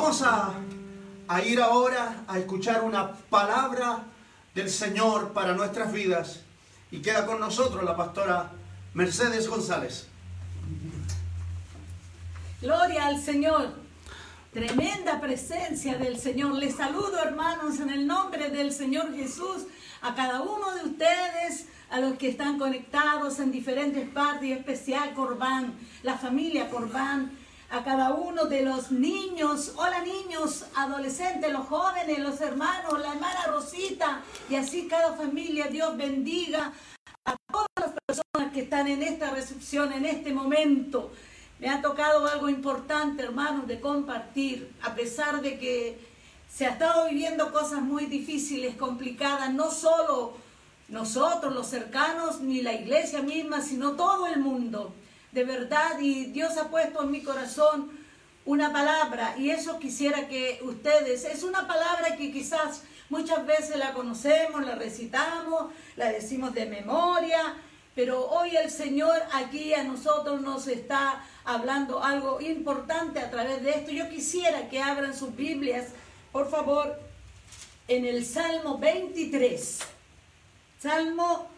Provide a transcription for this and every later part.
Vamos a, a ir ahora a escuchar una palabra del Señor para nuestras vidas. Y queda con nosotros la pastora Mercedes González. Gloria al Señor. Tremenda presencia del Señor. Les saludo hermanos en el nombre del Señor Jesús a cada uno de ustedes, a los que están conectados en diferentes partes, en especial Corbán, la familia Corbán, a cada uno de los niños, hola niños, adolescentes, los jóvenes, los hermanos, la hermana Rosita, y así cada familia, Dios bendiga a todas las personas que están en esta recepción, en este momento. Me ha tocado algo importante, hermanos, de compartir, a pesar de que se ha estado viviendo cosas muy difíciles, complicadas, no solo nosotros, los cercanos, ni la iglesia misma, sino todo el mundo. De verdad, y Dios ha puesto en mi corazón una palabra, y eso quisiera que ustedes, es una palabra que quizás muchas veces la conocemos, la recitamos, la decimos de memoria, pero hoy el Señor aquí a nosotros nos está hablando algo importante a través de esto. Yo quisiera que abran sus Biblias, por favor, en el Salmo 23. Salmo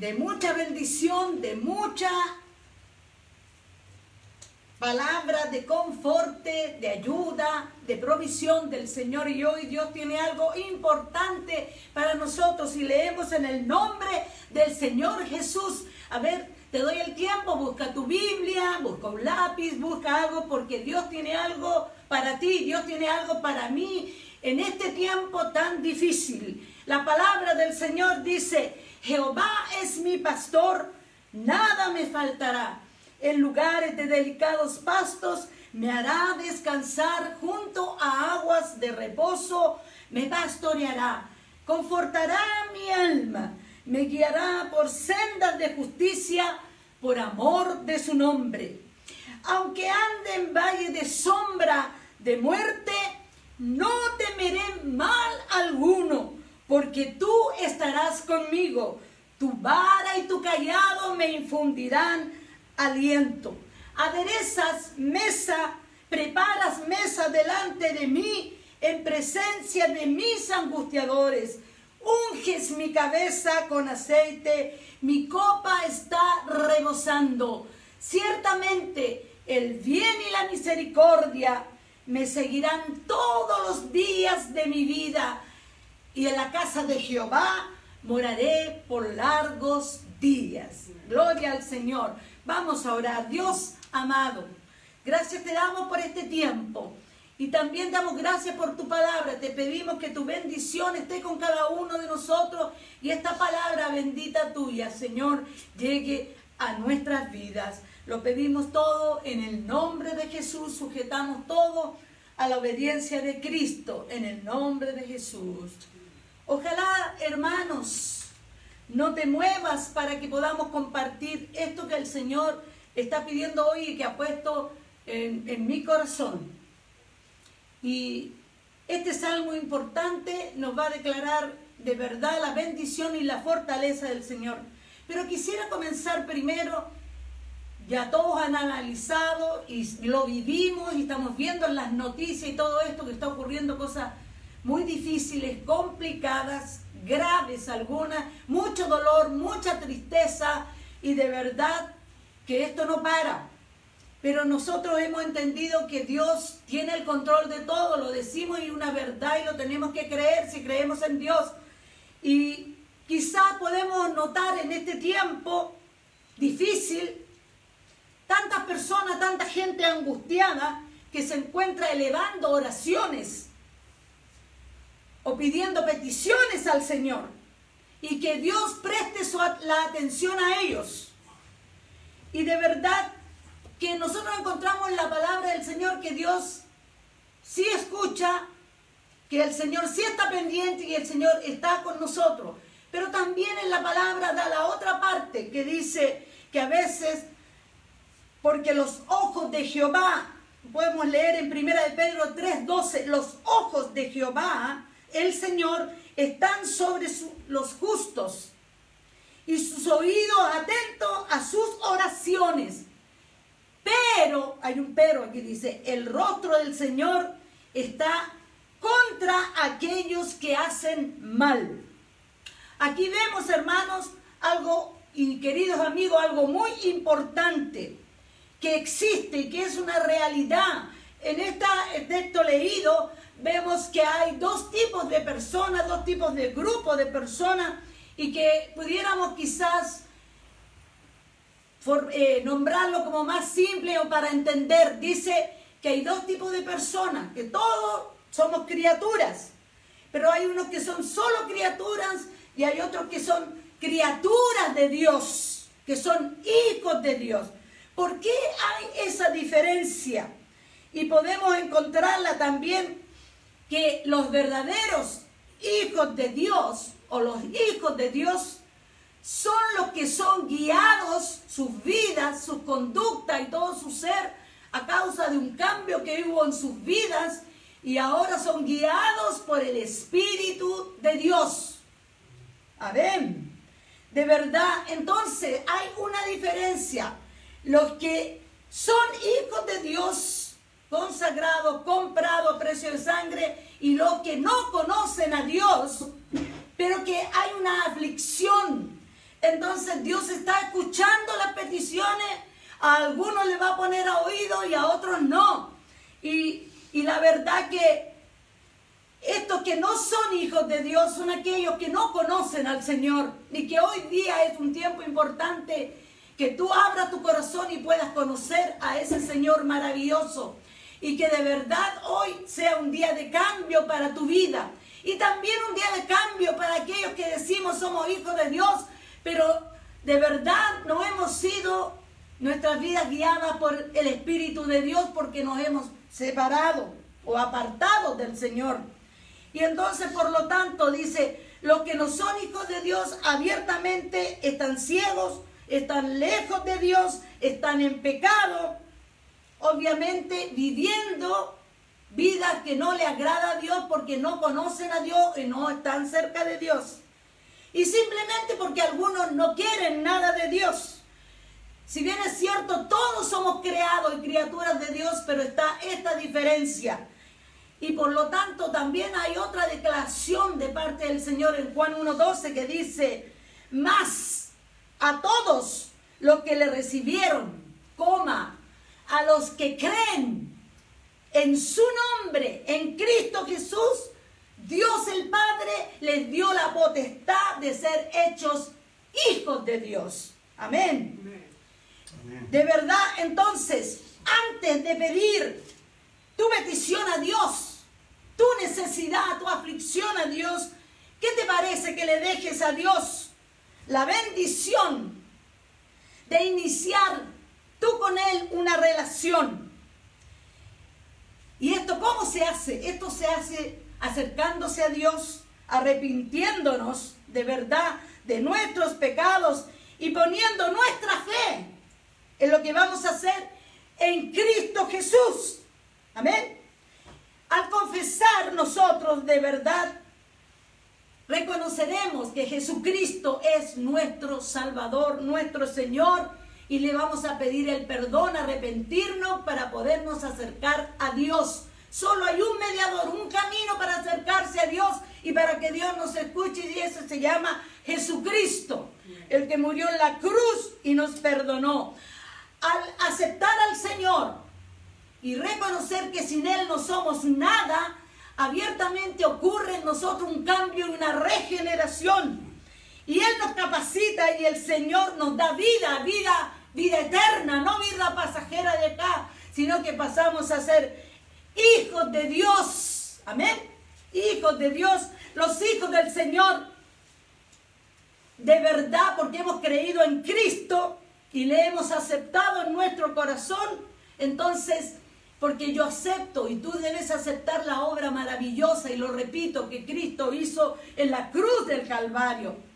de mucha bendición, de mucha palabra de conforte, de ayuda, de provisión del Señor. Y hoy Dios tiene algo importante para nosotros. Y leemos en el nombre del Señor Jesús. A ver, te doy el tiempo, busca tu Biblia, busca un lápiz, busca algo, porque Dios tiene algo para ti, Dios tiene algo para mí en este tiempo tan difícil. La palabra del Señor dice, Jehová es mi pastor, nada me faltará. En lugares de delicados pastos me hará descansar junto a aguas de reposo, me pastoreará, confortará mi alma, me guiará por sendas de justicia, por amor de su nombre. Aunque ande en valle de sombra de muerte, no temeré mal alguno porque tú estarás conmigo. Tu vara y tu callado me infundirán aliento. Aderezas mesa, preparas mesa delante de mí en presencia de mis angustiadores. Unges mi cabeza con aceite, mi copa está rebosando. Ciertamente el bien y la misericordia me seguirán todos los días de mi vida y en la casa de Jehová moraré por largos días. Gloria al Señor. Vamos a orar. Dios amado, gracias te damos por este tiempo. Y también damos gracias por tu palabra. Te pedimos que tu bendición esté con cada uno de nosotros y esta palabra bendita tuya, Señor, llegue a nuestras vidas. Lo pedimos todo en el nombre de Jesús. Sujetamos todo a la obediencia de Cristo en el nombre de Jesús. Ojalá, hermanos, no te muevas para que podamos compartir esto que el Señor está pidiendo hoy y que ha puesto en, en mi corazón. Y este salmo importante nos va a declarar de verdad la bendición y la fortaleza del Señor. Pero quisiera comenzar primero, ya todos han analizado y lo vivimos y estamos viendo en las noticias y todo esto que está ocurriendo, cosas muy difíciles, complicadas, graves algunas, mucho dolor, mucha tristeza y de verdad que esto no para. Pero nosotros hemos entendido que Dios tiene el control de todo, lo decimos y una verdad y lo tenemos que creer si creemos en Dios. Y quizás podemos notar en este tiempo difícil tantas personas, tanta gente angustiada que se encuentra elevando oraciones o pidiendo peticiones al Señor y que Dios preste su, la atención a ellos. Y de verdad que nosotros encontramos en la palabra del Señor que Dios sí escucha, que el Señor sí está pendiente y el Señor está con nosotros. Pero también en la palabra da la otra parte que dice que a veces, porque los ojos de Jehová, podemos leer en 1 de Pedro 3:12, los ojos de Jehová el Señor están sobre los justos y sus oídos atentos a sus oraciones. Pero, hay un pero aquí dice, el rostro del Señor está contra aquellos que hacen mal. Aquí vemos, hermanos, algo, y queridos amigos, algo muy importante que existe que es una realidad. En este texto leído vemos que hay dos tipos de personas, dos tipos de grupos de personas y que pudiéramos quizás eh, nombrarlo como más simple o para entender. Dice que hay dos tipos de personas, que todos somos criaturas, pero hay unos que son solo criaturas y hay otros que son criaturas de Dios, que son hijos de Dios. ¿Por qué hay esa diferencia? Y podemos encontrarla también que los verdaderos hijos de Dios o los hijos de Dios son los que son guiados, sus vidas, su conducta y todo su ser a causa de un cambio que hubo en sus vidas y ahora son guiados por el Espíritu de Dios. Amén. De verdad, entonces hay una diferencia. Los que son hijos de Dios, consagrados, comprados a precio de sangre, y los que no conocen a Dios, pero que hay una aflicción. Entonces Dios está escuchando las peticiones, a algunos le va a poner a oído y a otros no. Y, la verdad que estos que no son hijos de Dios son aquellos que no conocen al Señor y que hoy día es un tiempo importante que tú abras tu corazón y puedas conocer a ese Señor maravilloso y que de verdad hoy sea un día de cambio para tu vida y también un día de cambio para aquellos que decimos somos hijos de Dios pero de verdad no hemos sido nuestras vidas guiadas por el Espíritu de Dios porque nos hemos separado o apartado del Señor. Y entonces, por lo tanto, dice, los que no son hijos de Dios abiertamente están ciegos, están lejos de Dios, están en pecado, obviamente viviendo vidas que no le agrada a Dios porque no conocen a Dios y no están cerca de Dios. Y simplemente porque algunos no quieren nada de Dios. Si bien es cierto, todos somos creados y criaturas de Dios, pero está esta diferencia. Y por lo tanto también hay otra declaración de parte del Señor en Juan 1.12 que dice, más a todos los que le recibieron, coma, a los que creen en su nombre, en Cristo Jesús, Dios el Padre les dio la potestad de ser hechos hijos de Dios. Amén. De verdad, entonces, antes de pedir tu petición a Dios, tu necesidad, tu aflicción a Dios, ¿qué te parece que le dejes a Dios la bendición de iniciar tú con Él una relación? ¿Y esto cómo se hace? Esto se hace acercándose a Dios, arrepintiéndonos de verdad de nuestros pecados y poniendo nuestra fe en lo que vamos a hacer en Cristo Jesús. Amén. Al confesar nosotros de verdad, reconoceremos que Jesucristo es nuestro Salvador, nuestro Señor, y le vamos a pedir el perdón, arrepentirnos para podernos acercar a Dios Solo hay un mediador, un camino para acercarse a Dios y para que Dios nos escuche y ese se llama Jesucristo, el que murió en la cruz y nos perdonó. Al aceptar al Señor y reconocer que sin Él no somos nada, abiertamente ocurre en nosotros un cambio y una regeneración. Y Él nos capacita y el Señor nos da vida, vida, vida eterna, no vida pasajera de acá, sino que pasamos a ser hijos de Dios. Amén. Hijos de Dios, los hijos del Señor. De verdad, porque hemos creído en Cristo y le hemos aceptado en nuestro corazón. Entonces, porque yo acepto y tú debes aceptar la obra maravillosa, y lo repito, que Cristo hizo en la cruz del Calvario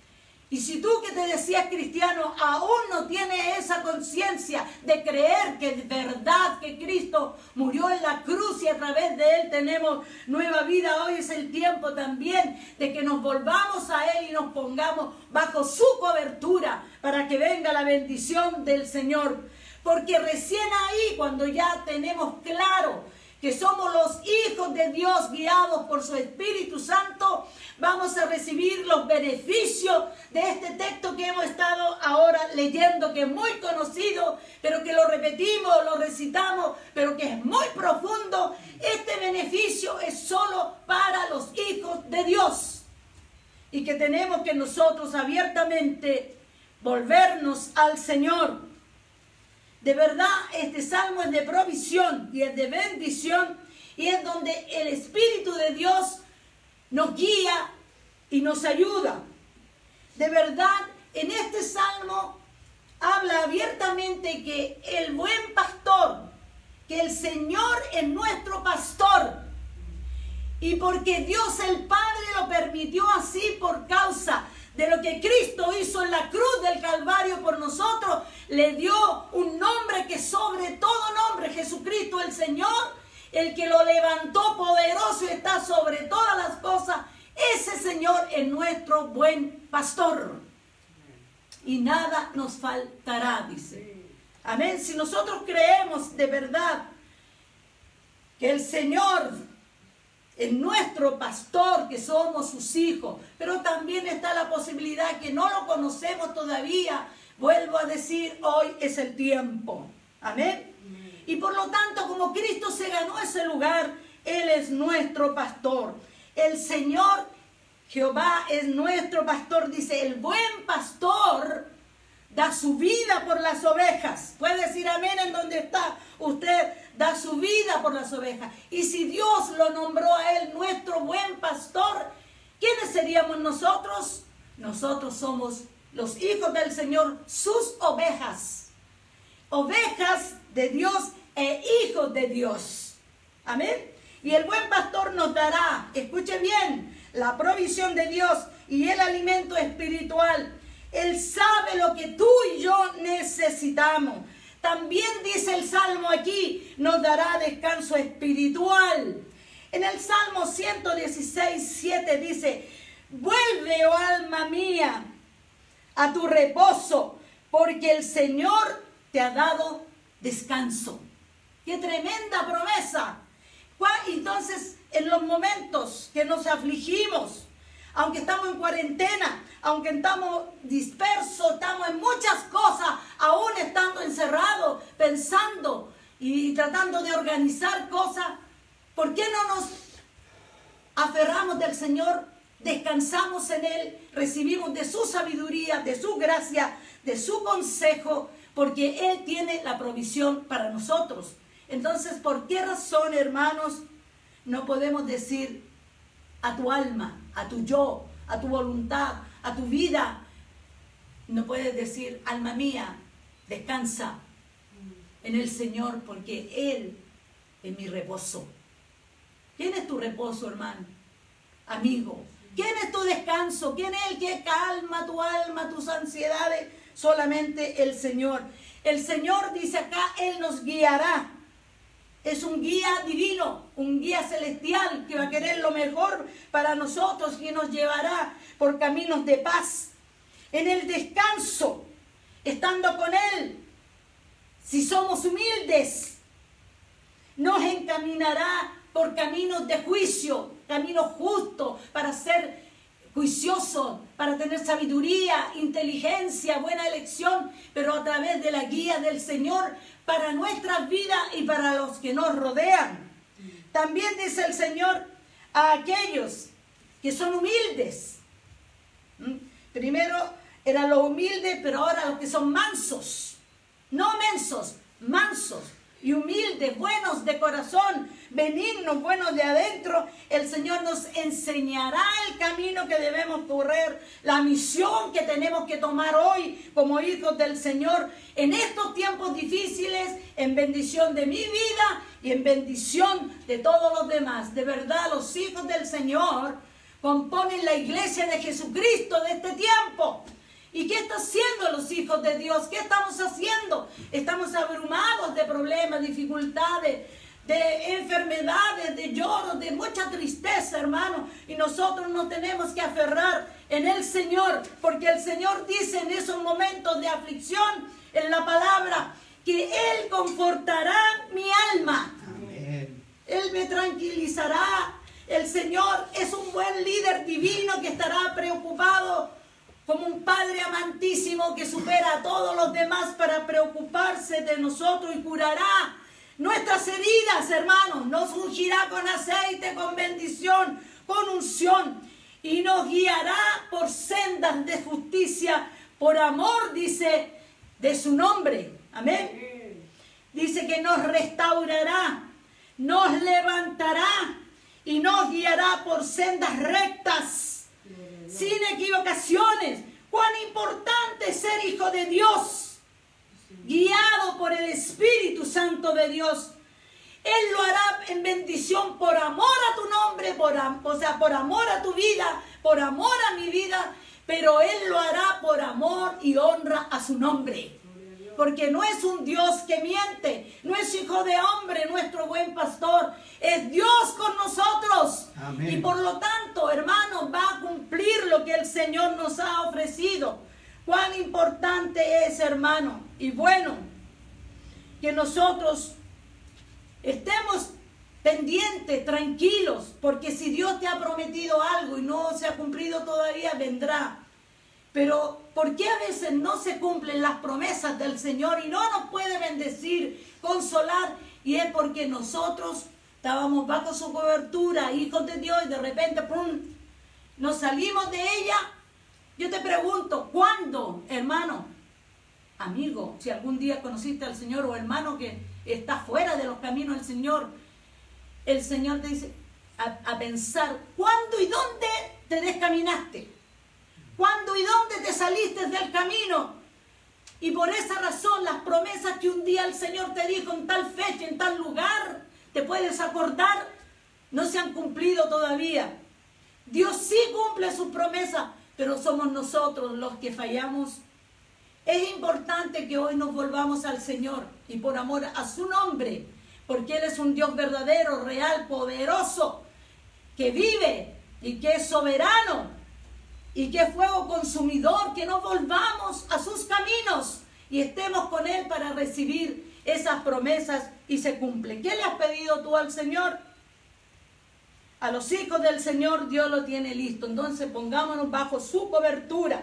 y si tú que te decías cristiano aún no tienes esa conciencia de creer que es verdad que Cristo murió en la cruz y a través de Él tenemos nueva vida, hoy es el tiempo también de que nos volvamos a Él y nos pongamos bajo su cobertura para que venga la bendición del Señor. Porque recién ahí, cuando ya tenemos claro que somos los hijos de Dios guiados por su Espíritu Santo, vamos a recibir los beneficios de este texto que hemos estado ahora leyendo, que es muy conocido, pero que lo repetimos, lo recitamos, pero que es muy profundo. Este beneficio es solo para los hijos de Dios. Y que tenemos que nosotros abiertamente volvernos al Señor de verdad, este salmo es de provisión y es de bendición y es donde el Espíritu de Dios nos guía y nos ayuda. De verdad, en este salmo habla abiertamente que el buen pastor, que el Señor es nuestro pastor. Y porque Dios el Padre lo permitió así por causa de lo que Cristo hizo en la cruz del Calvario por nosotros, le dio un nombre que sobre todo nombre, Jesucristo el Señor, el que lo levantó poderoso y está sobre todas las cosas, ese Señor es nuestro buen pastor. Y nada nos faltará, dice. Amén. Si nosotros creemos de verdad que el Señor es nuestro pastor, que somos sus hijos, pero también está la posibilidad que no lo conocemos todavía. Vuelvo a decir, hoy es el tiempo. Amén. Y por lo tanto, como Cristo se ganó ese lugar, Él es nuestro pastor. El Señor Jehová es nuestro pastor, dice, el buen pastor da su vida por las ovejas. Puede decir amén en donde está. Usted da su vida por las ovejas. Y si Dios lo nombró a él nuestro buen pastor, ¿quiénes seríamos nosotros? Nosotros somos los hijos del Señor, sus ovejas. Ovejas de Dios e hijos de Dios. Amén. Y el buen pastor nos dará, escuche bien, la provisión de Dios y el alimento espiritual él sabe lo que tú y yo necesitamos. También dice el Salmo aquí, nos dará descanso espiritual. En el Salmo 116, 7 dice, vuelve, oh alma mía, a tu reposo, porque el Señor te ha dado descanso. ¡Qué tremenda promesa! Entonces, en los momentos que nos afligimos, aunque estamos en cuarentena, aunque estamos dispersos, estamos en muchas cosas, aún estando encerrados, pensando y tratando de organizar cosas, ¿por qué no nos aferramos del Señor? Descansamos en Él, recibimos de su sabiduría, de su gracia, de su consejo, porque Él tiene la provisión para nosotros. Entonces, ¿por qué razón, hermanos, no podemos decir a tu alma, a tu yo, a tu voluntad, a tu vida. No puedes decir, alma mía, descansa en el Señor porque Él es mi reposo. ¿Quién es tu reposo, hermano? Amigo. ¿Quién es tu descanso? ¿Quién es el que calma tu alma, tus ansiedades? Solamente el Señor. El Señor dice acá, Él nos guiará es un guía divino, un guía celestial que va a querer lo mejor para nosotros y nos llevará por caminos de paz. En el descanso, estando con Él, si somos humildes, nos encaminará por caminos de juicio, caminos justos para ser juicioso, para tener sabiduría, inteligencia, buena elección, pero a través de la guía del Señor para nuestras vidas y para los que nos rodean. También dice el Señor a aquellos que son humildes. ¿Mm? Primero eran los humildes, pero ahora los que son mansos. No mensos, mansos y humildes, buenos de corazón, benignos, buenos de adentro, el Señor nos enseñará el camino que debemos correr, la misión que tenemos que tomar hoy como hijos del Señor en estos tiempos difíciles, en bendición de mi vida y en bendición de todos los demás. De verdad, los hijos del Señor componen la iglesia de Jesucristo de este tiempo. ¿Y qué están haciendo los hijos de Dios? ¿Qué estamos haciendo? Estamos abrumados de problemas, dificultades, de enfermedades, de lloros, de mucha tristeza, hermano. Y nosotros nos tenemos que aferrar en el Señor, porque el Señor dice en esos momentos de aflicción, en la palabra, que Él confortará mi alma. Amén. Él me tranquilizará. El Señor es un buen líder divino que estará preocupado como un Padre amantísimo que supera a todos los demás para preocuparse de nosotros y curará nuestras heridas, hermanos. Nos ungirá con aceite, con bendición, con unción y nos guiará por sendas de justicia, por amor, dice, de su nombre. Amén. Dice que nos restaurará, nos levantará y nos guiará por sendas rectas, sin equivocaciones. Cuán importante es ser hijo de Dios, guiado por el Espíritu Santo de Dios. Él lo hará en bendición por amor a tu nombre, por, o sea, por amor a tu vida, por amor a mi vida, pero Él lo hará por amor y honra a su nombre. Porque no es un Dios que miente, no es hijo de hombre nuestro buen pastor, es Dios con nosotros. Y por lo tanto, hermanos, va a cumplir lo que el Señor nos ha ofrecido. Cuán importante es, hermano. Y bueno, que nosotros Estemos pendientes, tranquilos, porque si Dios te ha prometido algo y no se ha cumplido todavía, vendrá. Pero ¿por qué a veces no se cumplen las promesas del Señor y no nos puede bendecir, consolar? Y es porque nosotros estábamos bajo su cobertura, hijos de Dios, y de repente, ¡pum!, nos salimos de ella. Yo te pregunto, ¿cuándo, hermano, amigo, si algún día conociste al Señor o hermano que está fuera de los caminos del Señor, el Señor te dice a, pensar cuándo y dónde te descaminaste, cuándo y dónde te saliste del camino. Y por esa razón las promesas que un día el Señor te dijo en tal fecha, en tal lugar, te puedes acordar, no se han cumplido todavía. Dios sí cumple sus promesas, pero somos nosotros los que fallamos es importante que hoy nos volvamos al Señor y por amor a su nombre, porque Él es un Dios verdadero, real, poderoso, que vive y que es soberano y que fuego consumidor, que nos volvamos a sus caminos y estemos con Él para recibir esas promesas y se cumplen. ¿Qué le has pedido tú al Señor? A los hijos del Señor Dios lo tiene listo. Entonces pongámonos bajo su cobertura.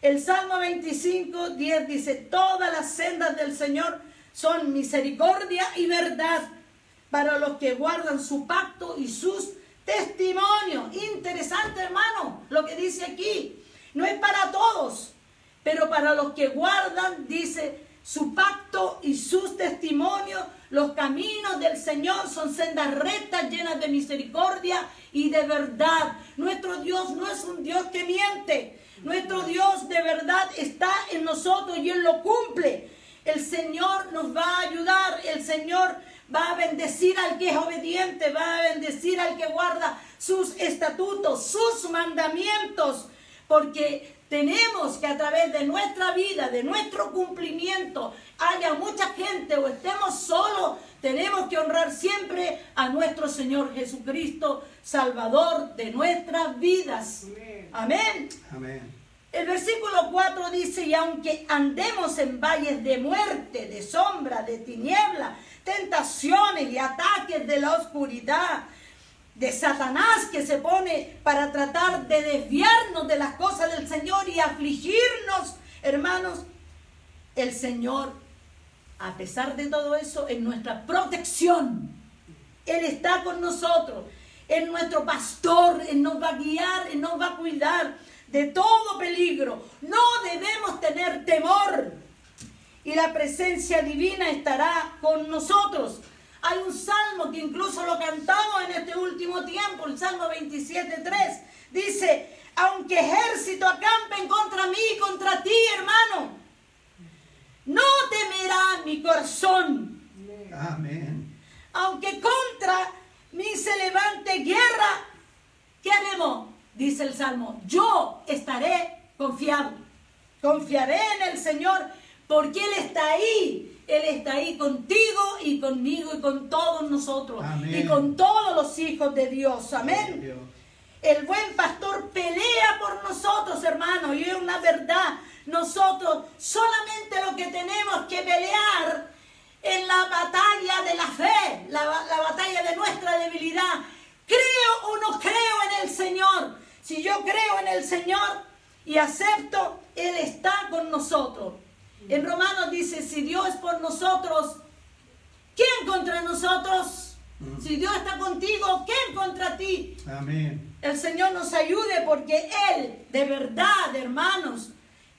El Salmo 25, 10 dice, todas las sendas del Señor son misericordia y verdad para los que guardan su pacto y sus testimonios. Interesante, hermano, lo que dice aquí. No es para todos, pero para los que guardan, dice, su pacto y sus testimonios. Los caminos del Señor son sendas rectas, llenas de misericordia y de verdad. Nuestro Dios no es un Dios que miente. Nuestro Dios de verdad está en nosotros y Él lo cumple. El Señor nos va a ayudar, el Señor va a bendecir al que es obediente, va a bendecir al que guarda sus estatutos, sus mandamientos, porque tenemos que a través de nuestra vida, de nuestro cumplimiento, haya mucha gente o estemos solos, tenemos que honrar siempre a nuestro Señor Jesucristo, Salvador de nuestras vidas. Amén. Amén. El versículo 4 dice, y aunque andemos en valles de muerte, de sombra, de tiniebla, tentaciones y ataques de la oscuridad, de Satanás que se pone para tratar de desviarnos de las cosas del Señor y afligirnos, hermanos, el Señor, a pesar de todo eso, es nuestra protección. Él está con nosotros, es nuestro pastor, Él nos va a guiar, Él nos va a cuidar de todo peligro. No debemos tener temor. Y la presencia divina estará con nosotros. Hay un salmo que incluso lo cantamos en este último tiempo, el Salmo 27.3. Dice, aunque ejército acampen contra mí y contra ti, hermano, no temerá mi corazón. Amén. Aunque contra mí se levante guerra, ¿qué haremos? Dice el Salmo, yo estaré confiado. Confiaré en el Señor porque Él está ahí. Él está ahí contigo y conmigo y con todos nosotros. Y con todos los hijos de Dios. Amén. el buen pastor pelea por nosotros, hermanos, y es una verdad. Nosotros solamente lo que tenemos que pelear en la batalla de la fe, la, la batalla de nuestra debilidad. ¿Creo o no creo en el Señor? Si yo creo en el Señor y acepto, Él está con nosotros. En Romanos dice, si Dios es por nosotros, ¿quién contra nosotros? Si Dios está contigo, ¿quién contra ti? Amén. El Señor nos ayude porque Él, de verdad, hermanos,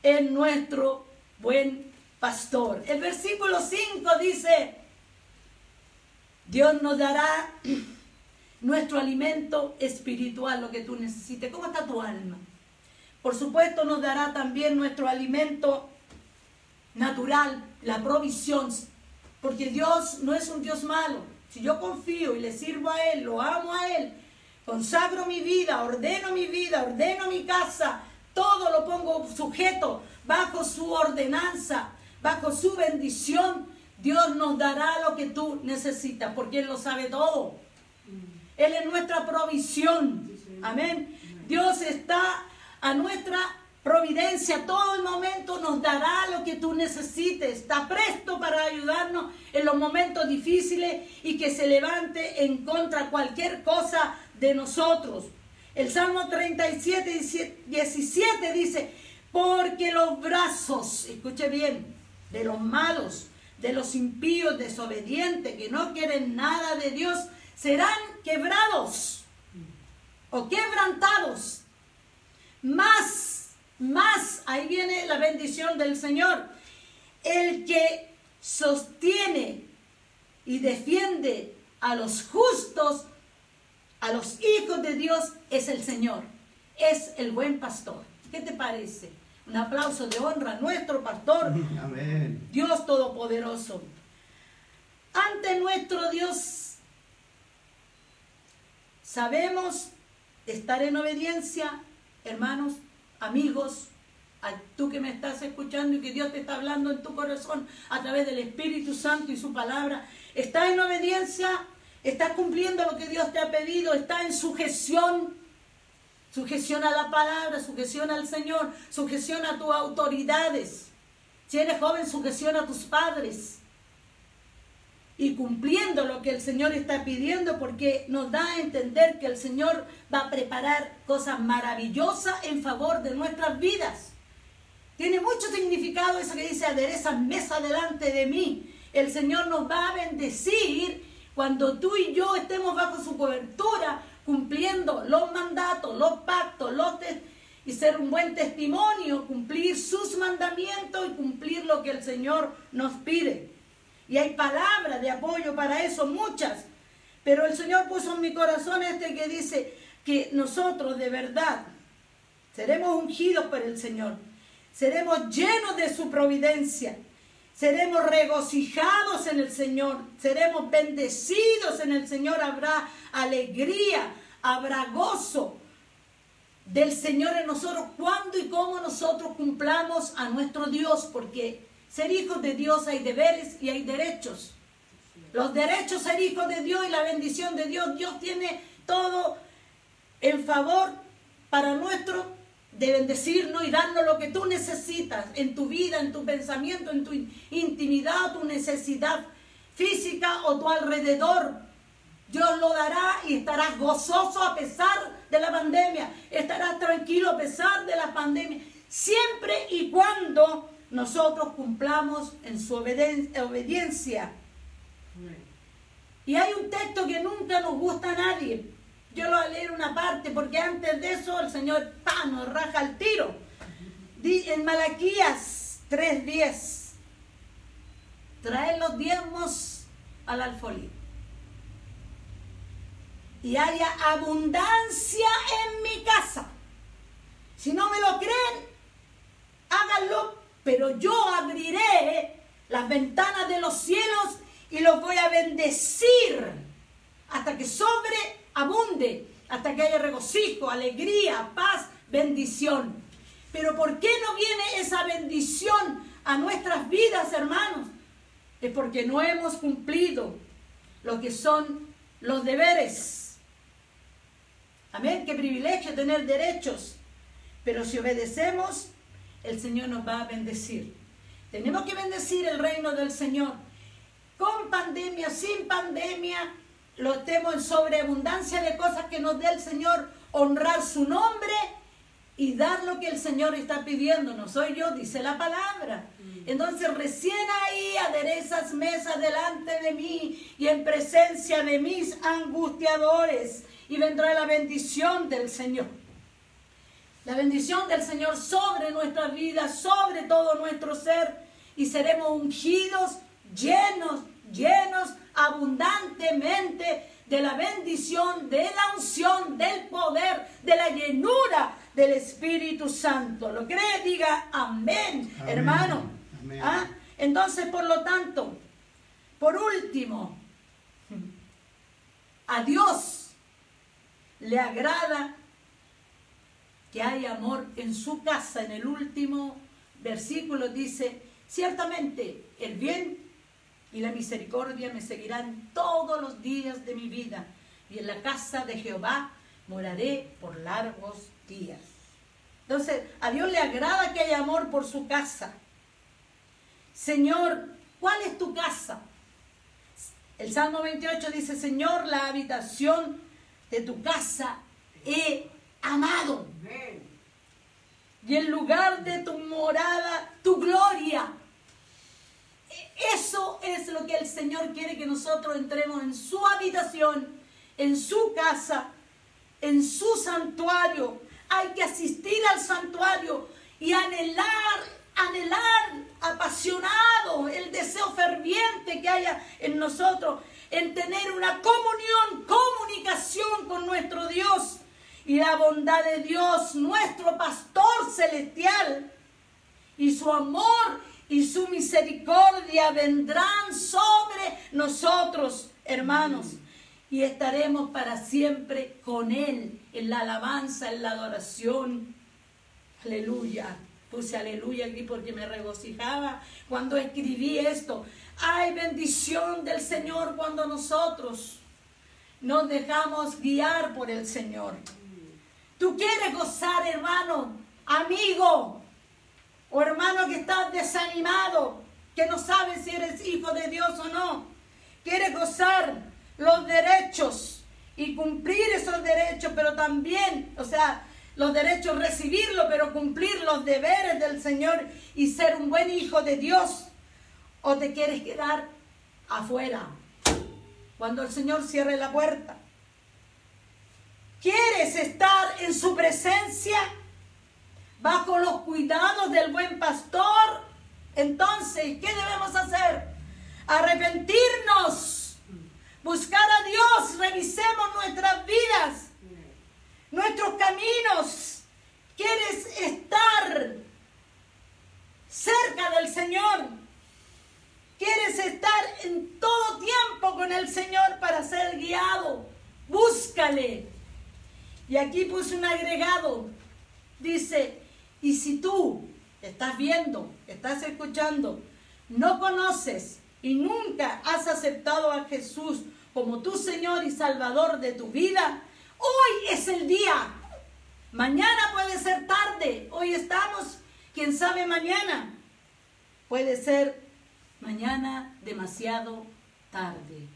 es nuestro buen pastor. El versículo 5 dice, Dios nos dará nuestro alimento espiritual, lo que tú necesites. ¿Cómo está tu alma? Por supuesto nos dará también nuestro alimento natural, la provisión, porque Dios no es un Dios malo. Si yo confío y le sirvo a Él, lo amo a Él, consagro mi vida, ordeno mi vida, ordeno mi casa, todo lo pongo sujeto bajo su ordenanza, bajo su bendición, Dios nos dará lo que tú necesitas, porque Él lo sabe todo. Él es nuestra provisión. Amén. Dios está a nuestra providencia. Todo el momento nos dará que tú necesites. Está presto para ayudarnos en los momentos difíciles y que se levante en contra cualquier cosa de nosotros. El Salmo 37, 17 dice, porque los brazos, escuche bien, de los malos, de los impíos desobedientes que no quieren nada de Dios, serán quebrados o quebrantados. Más, más, ahí viene la bendición del Señor. El que sostiene y defiende a los justos, a los hijos de Dios, es el Señor. Es el buen pastor. ¿Qué te parece? Un aplauso de honra a nuestro pastor. Amén. Dios Todopoderoso. Ante nuestro Dios Sabemos estar en obediencia, hermanos, amigos, a tú que me estás escuchando y que Dios te está hablando en tu corazón a través del Espíritu Santo y su palabra. Estás en obediencia, estás cumpliendo lo que Dios te ha pedido, estás en sujeción. Sujeción a la palabra, sujeción al Señor, sujeción a tus autoridades. Si eres joven, sujeción a tus padres y cumpliendo lo que el Señor está pidiendo porque nos da a entender que el Señor va a preparar cosas maravillosas en favor de nuestras vidas. Tiene mucho significado eso que dice adereza mesa delante de mí. El Señor nos va a bendecir cuando tú y yo estemos bajo su cobertura cumpliendo los mandatos, los pactos, los y ser un buen testimonio, cumplir sus mandamientos y cumplir lo que el Señor nos pide. Y hay palabras de apoyo para eso, muchas. Pero el Señor puso en mi corazón este que dice que nosotros de verdad seremos ungidos por el Señor. Seremos llenos de su providencia. Seremos regocijados en el Señor. Seremos bendecidos en el Señor. Habrá alegría, habrá gozo del Señor en nosotros cuando y cómo nosotros cumplamos a nuestro Dios, porque ser hijos de Dios hay deberes y hay derechos. Los derechos ser hijos de Dios y la bendición de Dios. Dios tiene todo en favor para nuestro de bendecirnos y darnos lo que tú necesitas en tu vida, en tu pensamiento, en tu intimidad, tu necesidad física o tu alrededor. Dios lo dará y estarás gozoso a pesar de la pandemia. Estarás tranquilo a pesar de la pandemia. Siempre y cuando nosotros cumplamos en su obediencia. Y hay un texto que nunca nos gusta a nadie. Yo lo voy a leer una parte porque antes de eso el Señor ¡pam! nos raja el tiro. En Malaquías 3.10, traen los diezmos al alfolí. Y haya abundancia en mi casa. Si no me lo creen, háganlo pero yo abriré las ventanas de los cielos y los voy a bendecir hasta que sobreabunde, hasta que haya regocijo, alegría, paz, bendición. Pero ¿por qué no viene esa bendición a nuestras vidas, hermanos? Es porque no hemos cumplido lo que son los deberes. Amén, qué privilegio tener derechos. Pero si obedecemos, el Señor nos va a bendecir. Tenemos que bendecir el reino del Señor. Con pandemia, sin pandemia, lo estemos en sobreabundancia de cosas que nos dé el Señor, honrar su nombre y dar lo que el Señor está pidiendo. No soy yo, dice la palabra. Entonces recién ahí aderezas mesas delante de mí y en presencia de mis angustiadores y vendrá la bendición del Señor. La bendición del Señor sobre nuestra vida, sobre todo nuestro ser y seremos ungidos, llenos, llenos abundantemente de la bendición, de la unción, del poder, de la llenura del Espíritu Santo. ¿Lo cree? Diga amén, hermano. ¿Ah? Entonces, por lo tanto, por último, a Dios le agrada que haya amor en su casa. En el último versículo dice, ciertamente el bien y la misericordia me seguirán todos los días de mi vida y en la casa de Jehová moraré por largos días. Entonces, a Dios le agrada que haya amor por su casa. Señor, ¿cuál es tu casa? El Salmo 28 dice, Señor, la habitación de tu casa he amado. Y el lugar de tu morada, tu gloria. Eso es lo que el Señor quiere que nosotros entremos en su habitación, en su casa, en su santuario. Hay que asistir al santuario y anhelar, anhelar apasionado el deseo ferviente que haya en nosotros en tener una comunión, comunicación con nuestro Dios y la bondad de Dios, nuestro pastor celestial, y su amor y su misericordia vendrán sobre nosotros, hermanos, y estaremos para siempre con Él en la alabanza, en la adoración. Aleluya. Puse aleluya aquí porque me regocijaba cuando escribí esto. Hay bendición del Señor cuando nosotros nos dejamos guiar por el Señor. Tú quieres gozar, hermano, amigo, o hermano que estás desanimado, que no sabes si eres hijo de Dios o no. Quieres gozar los derechos y cumplir esos derechos, pero también, o sea, los derechos recibirlo, pero cumplir los deberes del Señor y ser un buen hijo de Dios o te quieres quedar afuera cuando el Señor cierre la puerta? ¿Quieres estar en su presencia bajo los cuidados del buen pastor? Entonces, ¿qué debemos hacer? Arrepentirnos, buscar a Dios, revisemos nuestras vidas, nuestros caminos. ¿Quieres estar cerca del Señor? Quieres estar en todo tiempo con el Señor para ser guiado. Búscale. Y aquí puse un agregado. Dice, y si tú estás viendo, estás escuchando, no conoces y nunca has aceptado a Jesús como tu Señor y Salvador de tu vida, hoy es el día. Mañana puede ser tarde. Hoy estamos, quién sabe mañana. Puede ser mañana demasiado tarde.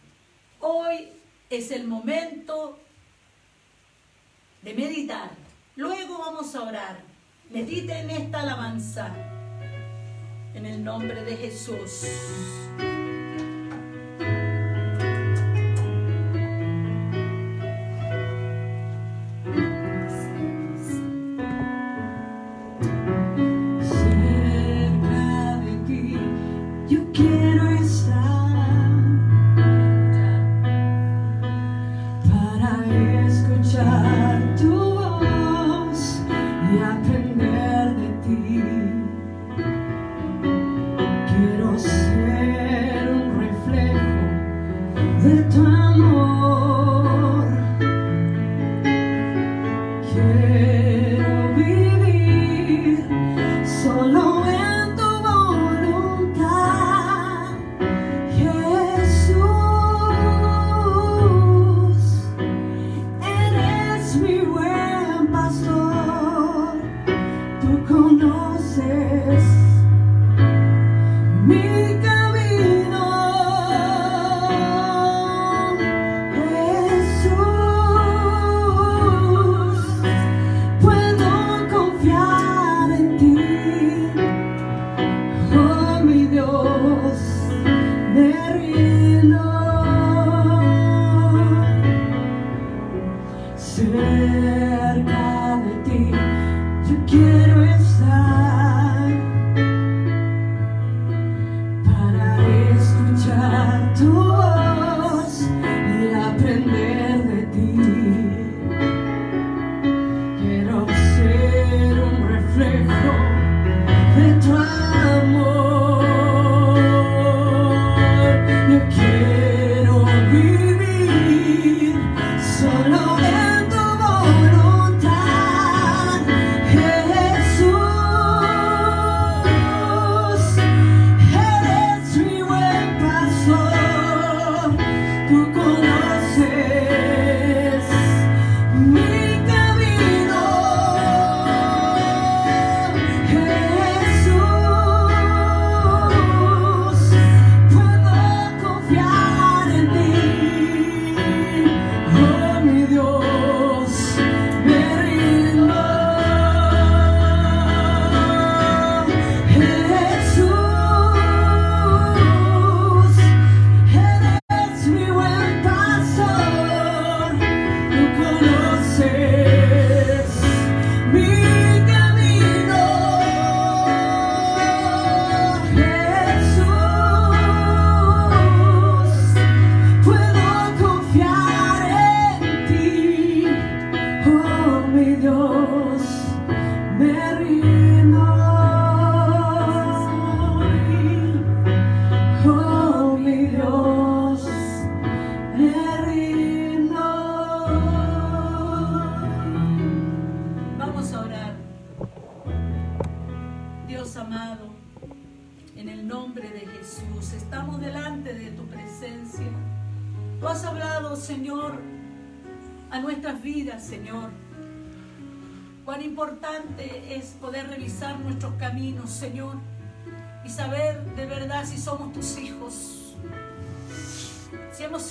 Hoy es el momento de meditar. Luego vamos a orar. Medite en esta alabanza. En el nombre de Jesús.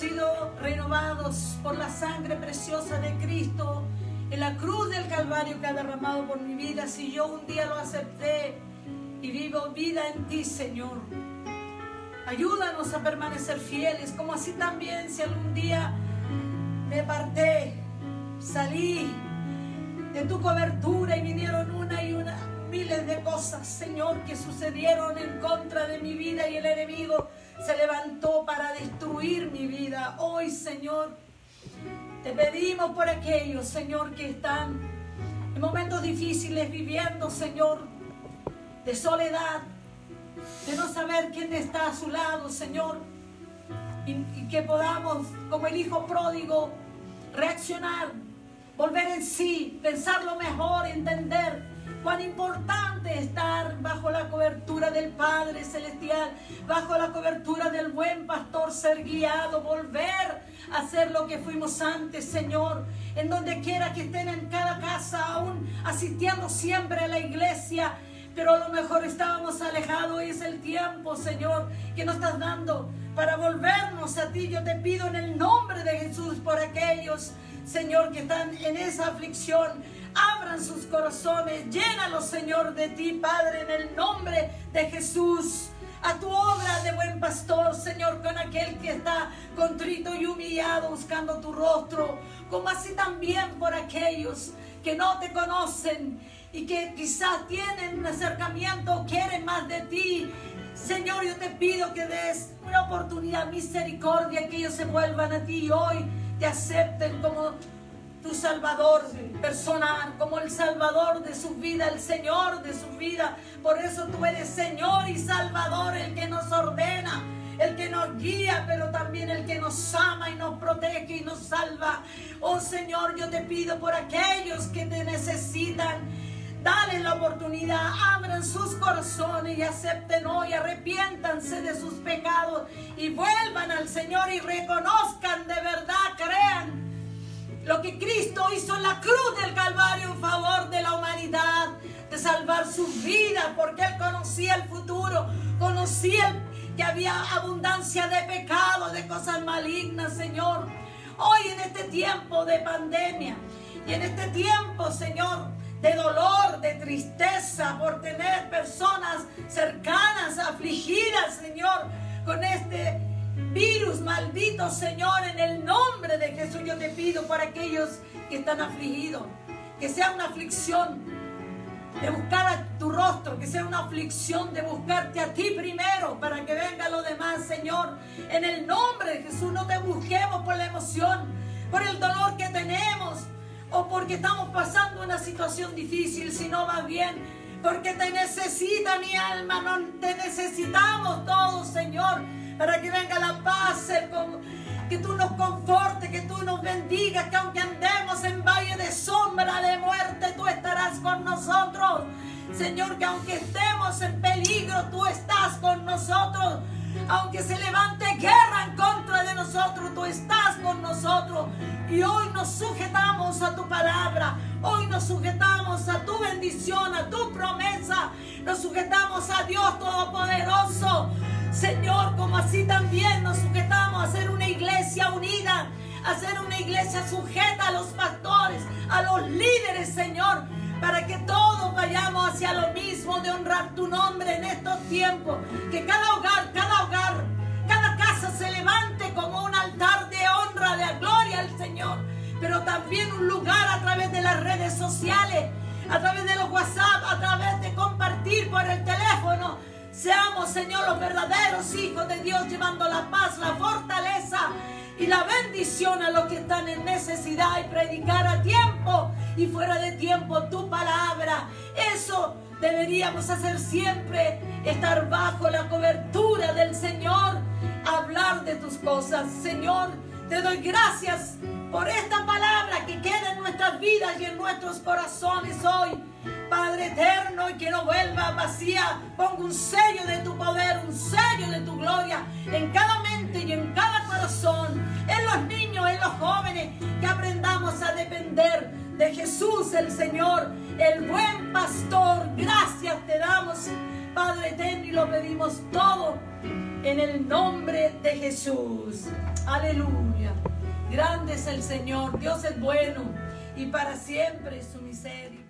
Sido renovados por la sangre preciosa de Cristo en la cruz del Calvario que ha derramado por mi vida, si yo un día lo acepté y vivo vida en ti, Señor. Ayúdanos a permanecer fieles, como así también si algún día me aparté, salí de tu cobertura y vinieron una y una miles de cosas, Señor, que sucedieron en contra de mi vida y el enemigo se levantó para destruir mi vida. Hoy, Señor, te pedimos por aquellos, Señor, que están en momentos difíciles viviendo, Señor, de soledad, de no saber quién está a su lado, Señor, y, que podamos, como el Hijo pródigo, reaccionar, volver en sí, pensar lo mejor, entender cuán importante estar bajo la cobertura del Padre Celestial, bajo la cobertura del buen pastor, ser guiado, volver a hacer lo que fuimos antes, Señor, en donde quiera que estén en cada casa, aún asistiendo siempre a la iglesia. Pero a lo mejor estábamos alejados y es el tiempo, Señor, que nos estás dando para volvernos a ti. Yo te pido en el nombre de Jesús por aquellos, Señor, que están en esa aflicción. Abran sus corazones, llénalos, Señor, de ti, Padre, en el nombre de Jesús. A tu obra de buen pastor, Señor, con aquel que está contrito y humillado buscando tu rostro, como así también por aquellos que no te conocen y que quizás tienen un acercamiento, quieren más de ti. Señor, yo te pido que des una oportunidad, misericordia, que ellos se vuelvan a ti y hoy te acepten como tu Salvador personal, como el Salvador de su vida, el Señor de su vida. Por eso tú eres Señor y Salvador, el que nos ordena, el que nos guía, pero también el que nos ama y nos protege y nos salva. Oh Señor, yo te pido por aquellos que te necesitan Dale la oportunidad, abran sus corazones y acepten hoy, arrepiéntanse de sus pecados y vuelvan al Señor y reconozcan de verdad, crean lo que Cristo hizo en la cruz del Calvario en favor de la humanidad, de salvar sus vidas, porque Él conocía el futuro, conocía que había abundancia de pecado, de cosas malignas, Señor. Hoy en este tiempo de pandemia y en este tiempo, Señor, de dolor, de tristeza por tener personas cercanas, afligidas, Señor, con este virus maldito, Señor, en el nombre de Por aquellos que están afligidos, que sea una aflicción de buscar a tu rostro, que sea una aflicción de buscarte a ti primero para que venga lo demás, Señor. En el nombre de Jesús no te busquemos por la emoción, por el dolor que tenemos, o porque estamos pasando una situación difícil, sino más bien porque te necesita mi alma, te necesitamos todos, Señor, para que venga la paz, que tú nos confortes, que tú nos bendigas, que aunque andemos en valle de sombra de muerte, tú estarás con nosotros. Señor, que aunque estemos en peligro, tú estás con nosotros. Aunque se levante guerra en contra de nosotros, tú estás con nosotros. Y hoy nos sujetamos a tu palabra. Hoy nos sujetamos a tu bendición, a tu promesa. Nos sujetamos a Dios Todopoderoso. Señor, como así también nos sujetamos a ser una iglesia unida, a ser una iglesia sujeta a los pastores, a los líderes, Señor, para que todos vayamos hacia lo mismo de honrar tu nombre en estos tiempos. Que cada hogar, cada hogar, cada casa se levante como un altar de honra, de gloria al Señor. Pero también un lugar a través de las redes sociales, a través de los WhatsApp, a través de compartir por el teléfono. Seamos, Señor, los verdaderos hijos de Dios, llevando la paz, la fortaleza y la bendición a los que están en necesidad y predicar a tiempo y fuera de tiempo tu palabra. Eso deberíamos hacer siempre, estar bajo la cobertura del Señor, hablar de tus cosas. Señor, te doy gracias por esta palabra que queda en nuestras vidas y en nuestros corazones hoy. Padre eterno, y que no vuelva vacía, ponga un sello de tu poder, un sello de tu gloria en cada mente y en cada corazón, en los niños, en los jóvenes, que aprendamos a depender de Jesús el Señor, el buen pastor. Gracias te damos, Padre eterno, y lo pedimos todo en el nombre de Jesús. Aleluya. Grande es el Señor, Dios es bueno y para siempre su miseria.